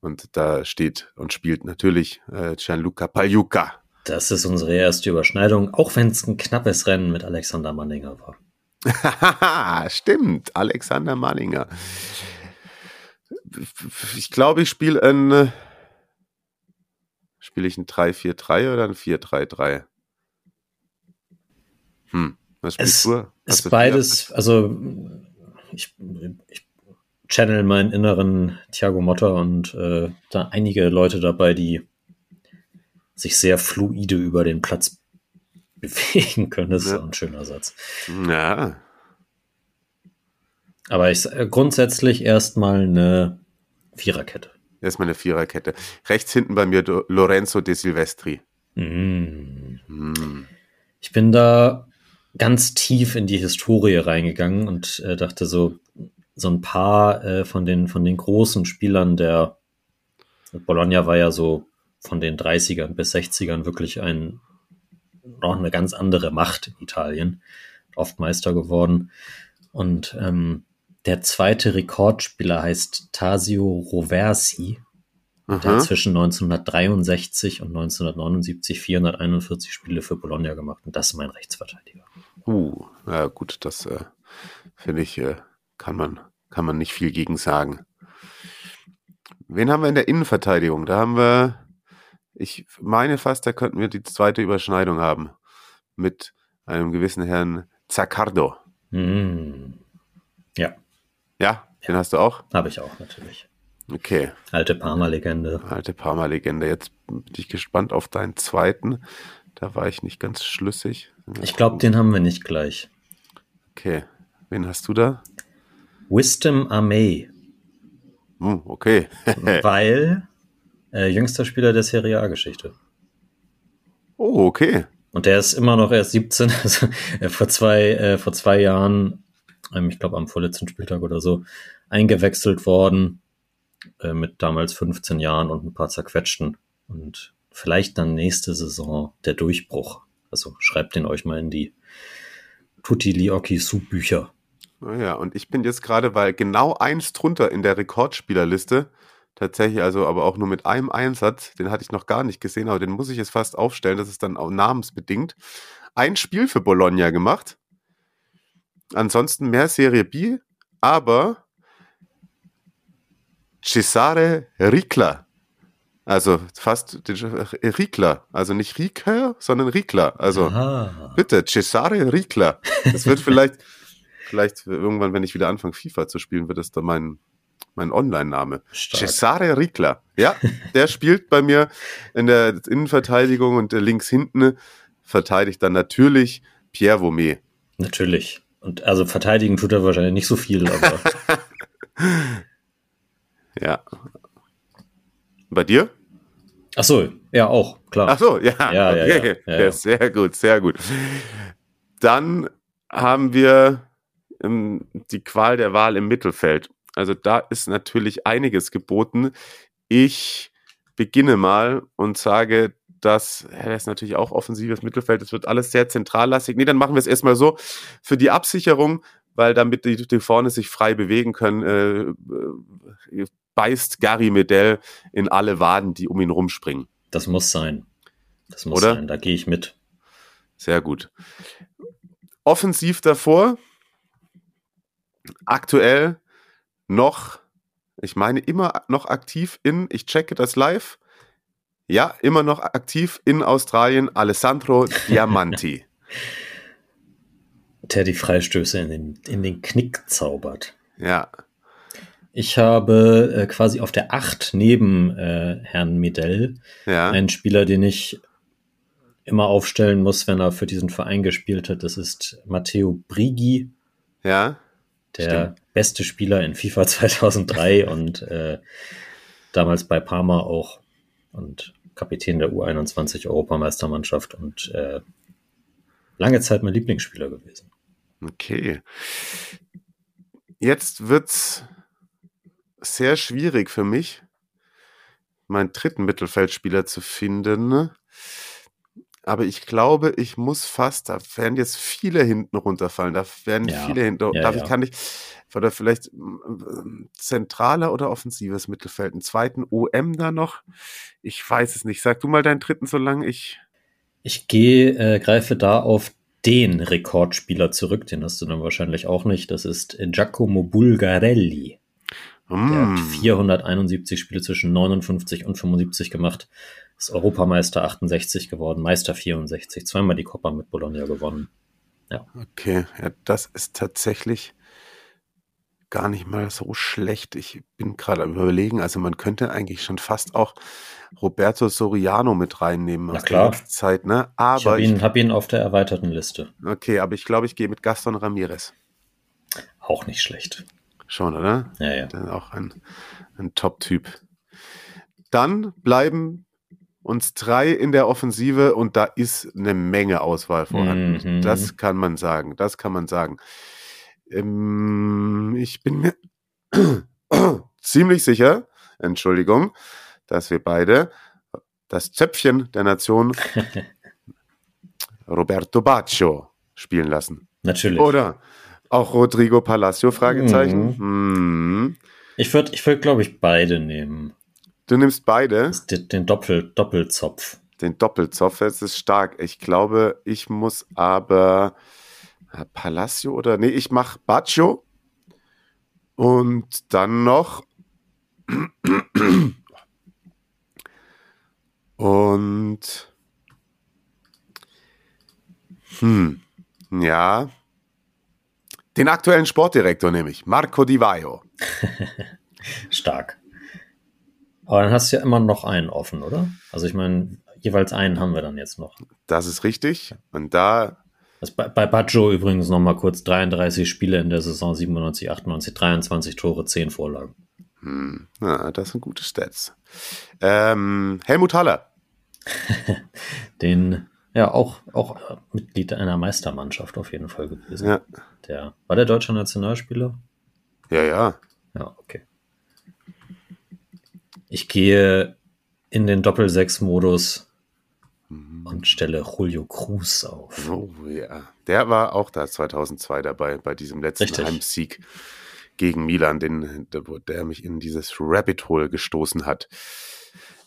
Und da steht und spielt natürlich äh, Gianluca Pagliuca. Das ist unsere erste Überschneidung, auch wenn es ein knappes Rennen mit Alexander Manninger war. Stimmt, Alexander Manninger. Ich glaube, ich spiele ein. Spiele ich ein 3-4-3 oder ein 4-3-3? Hm, was spielst Es du? Hast ist du beides, also ich, ich channel meinen inneren Thiago Motta und äh, da einige Leute dabei, die sich sehr fluide über den Platz bewegen können. Das ist Ja. auch ein schöner Satz. Ja, Aber ich äh, grundsätzlich erstmal eine Viererkette. erstmal eine Viererkette. Rechts hinten bei mir Lorenzo De Silvestri. Mm. Hm. Ich bin da ganz tief in die Historie reingegangen und äh, dachte so, so ein paar äh, von den, von den großen Spielern der Bologna war ja so von den 30ern bis 60ern wirklich ein, noch eine ganz andere Macht in Italien. Oft Meister geworden. Und ähm, der zweite Rekordspieler heißt Tasio Roversi. Der hat Aha. zwischen 1963 und 1979 441 Spiele für Bologna gemacht und das ist mein Rechtsverteidiger. Uh, ja gut, das äh, finde ich, äh, kann man, kann man nicht viel gegen sagen. Wen haben wir in der Innenverteidigung? Da haben wir, ich meine fast, da könnten wir die zweite Überschneidung haben mit einem gewissen Herrn Zaccardo. Mm. Ja, Ja, den hast du auch. habe ich auch natürlich. Okay. Alte Parma-Legende. Alte Parma-Legende. Jetzt bin ich gespannt auf deinen zweiten. Da war ich nicht ganz schlüssig. Ich glaube, den haben wir nicht gleich. Okay. Wen hast du da? Wisdom Armee. Hm, okay. weil äh, jüngster Spieler der Serie A-Geschichte. Oh, okay. Und der ist immer noch erst 17. Also äh, vor zwei, äh, vor zwei Jahren, ähm, ich glaube am vorletzten Spieltag oder so, eingewechselt worden äh, mit damals 15 Jahren und ein paar zerquetschten. Und vielleicht dann nächste Saison der Durchbruch. Also schreibt den euch mal in die Tutti Lioki Soup Bücher. Oh ja, und ich bin jetzt gerade, weil genau eins drunter in der Rekordspielerliste, tatsächlich also aber auch nur mit einem Einsatz, den hatte ich noch gar nicht gesehen, aber den muss ich jetzt fast aufstellen, das ist dann auch namensbedingt. Ein Spiel für Bologna gemacht. Ansonsten mehr Serie B, aber Cesare Ricla. Also fast Ricla, also nicht Riker, sondern Ricla. Also Aha. bitte, Cesare Ricla. Das wird vielleicht, vielleicht irgendwann, wenn ich wieder anfange, FIFA zu spielen, wird das dann mein, mein Online-Name. Cesare Ricla. Ja, der spielt bei mir in der Innenverteidigung und links hinten verteidigt dann natürlich Pierre Vomé. Natürlich. Und also verteidigen tut er wahrscheinlich nicht so viel, aber Ja. Bei dir? ach so, ja auch, klar. Ach so, ja. Ja, ja, okay. ja, ja, ja. Sehr gut, sehr gut. Dann haben wir ähm, die Qual der Wahl im Mittelfeld. Also da ist natürlich einiges geboten. Ich beginne mal und sage, dass ja, das ist natürlich auch offensives Mittelfeld. Es wird alles sehr zentrallastig. Nee, dann machen wir es erstmal so. Für die Absicherung, weil damit die, die vorne sich frei bewegen können, äh, äh, beißt Gary Medell in alle Waden, die um ihn rumspringen. Das muss sein. Das muss Oder? sein, da gehe ich mit. Sehr gut. Offensiv davor, aktuell noch, ich meine immer noch aktiv in, ich checke das live, ja, immer noch aktiv in Australien, Alessandro Diamanti. Der die Freistöße in den, in den Knick zaubert. ja, Ich habe äh, quasi auf der 8 neben äh, Herrn Medell ja, einen Spieler, den ich immer aufstellen muss, wenn er für diesen Verein gespielt hat. Das ist Matteo Brigi, ja, der beste Spieler in FIFA 2003 und äh, damals bei Parma auch und Kapitän der U21 Europameistermannschaft und äh, lange Zeit mein Lieblingsspieler gewesen. Okay. Jetzt wird's sehr schwierig für mich, meinen dritten Mittelfeldspieler zu finden. Aber ich glaube, ich muss fast, da werden jetzt viele hinten runterfallen. Da werden Ja, viele hinten. ja, darf ja. ich kann nicht, oder vielleicht zentraler oder offensives Mittelfeld. Einen zweiten OM da noch. Ich weiß es nicht. Sag du mal deinen dritten, solange ich. Ich gehe, äh, greife da auf den Rekordspieler zurück, den hast du dann wahrscheinlich auch nicht. Das ist Giacomo Bulgarelli. Der Mm, hat 471 Spiele zwischen 59 und 75 gemacht. Ist Europameister 68 geworden, Meister 64, zweimal die Coppa mit Bologna gewonnen. okay, ja, das ist tatsächlich gar nicht mal so schlecht. Ich bin gerade am überlegen, also man könnte eigentlich schon fast auch Roberto Soriano mit reinnehmen Na aus klar. der Zeit, ne? Ich Aber habe ich, ihn, hab ihn auf der erweiterten Liste. okay, aber ich glaube, ich gehe mit Gaston Ramirez. Auch nicht schlecht. Schon, oder? Ja, ja. Ist auch ein, ein Top-Typ. Dann bleiben uns drei in der Offensive und da ist eine Menge Auswahl vorhanden. Mhm. Das kann man sagen. Das kann man sagen. Ähm, ich bin mir ziemlich sicher, Entschuldigung, dass wir beide das Zöpfchen der Nation Roberto Baccio spielen lassen. Natürlich. Oder auch Rodrigo Palacio? Fragezeichen. Hm. Ich würde, ich würd, glaube ich, beide nehmen. Du nimmst beide, Den, den Doppel, Doppelzopf. den Doppelzopf, das ist stark. Ich glaube, ich muss aber Palacio oder nee, ich mach Baccio und dann noch und hm, ja, den aktuellen Sportdirektor nehme ich, Marco Di Vaio. Stark. Aber dann hast du ja immer noch einen offen, oder? Also ich meine, jeweils einen haben wir dann jetzt noch. Das ist richtig. Und da. Das bei, bei Baggio übrigens nochmal kurz 33 Spiele in der Saison 97, 98, 23 Tore, 10 Vorlagen. Hm, na, das sind gute Stats. Ähm, Helmut Haller. Den, ja, auch, auch Mitglied einer Meistermannschaft auf jeden Fall gewesen. Ja. Der, war der deutsche Nationalspieler? Ja, ja. Ja, okay. Ich gehe in den Doppel-6-Modus und stelle Julio Cruz auf. Oh ja. Der war auch da 2002 dabei, bei diesem letzten Richtig. Heimsieg gegen Milan, den, der, der mich in dieses Rabbit Hole gestoßen hat.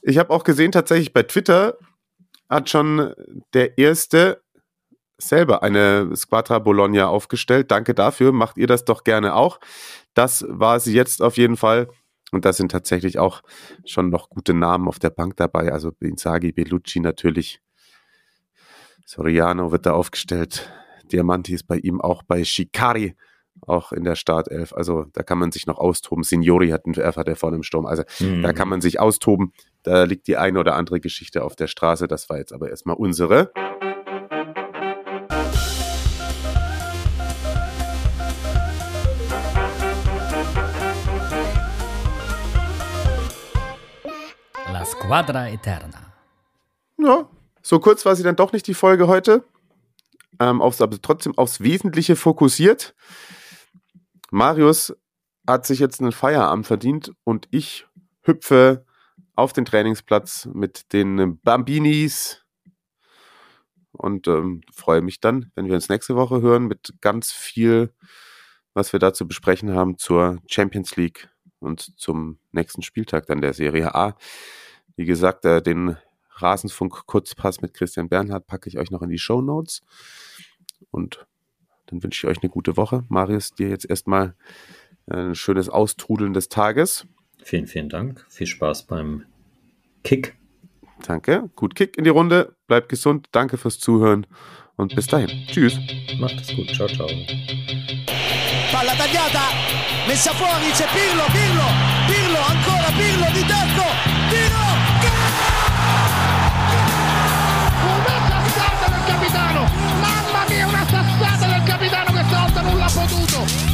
Ich habe auch gesehen, tatsächlich bei Twitter hat schon der erste selber eine Squadra Bologna aufgestellt. Danke dafür. Macht ihr das doch gerne auch. Das war sie jetzt auf jeden Fall. Und da sind tatsächlich auch schon noch gute Namen auf der Bank dabei. Also Inzaghi, Bellucci natürlich. Soriano wird da aufgestellt. Diamanti ist bei ihm auch bei Shikari, auch in der Startelf. Also da kann man sich noch austoben. Signori hat einen hat er vorne im Sturm. Also Mhm. da kann man sich austoben. Da liegt die eine oder andere Geschichte auf der Straße. Das war jetzt aber erstmal unsere. La Squadra Eterna. Ja, so kurz war sie dann doch nicht die Folge heute. Ähm, aufs, aber trotzdem aufs Wesentliche fokussiert. Marius hat sich jetzt einen Feierabend verdient und ich hüpfe auf den Trainingsplatz mit den Bambinis und ähm, freue mich dann, wenn wir uns nächste Woche hören, mit ganz viel, was wir da zu besprechen haben zur Champions League und zum nächsten Spieltag dann der Serie A. Wie gesagt, äh, den Rasenfunk-Kurzpass mit Christian Bernhard packe ich euch noch in die Show Notes. Und dann wünsche ich euch eine gute Woche. Marius, dir jetzt erstmal ein schönes Austrudeln des Tages. Vielen, vielen Dank. Viel Spaß beim Kick. Danke. Gut Kick in die Runde. Bleibt gesund. Danke fürs Zuhören und bis dahin. Tschüss. Macht es gut. Ciao, ciao. Palla tagliata, messa fuori, c'è Pirlo, Pirlo, Pirlo, ancora Pirlo di tacco, どう。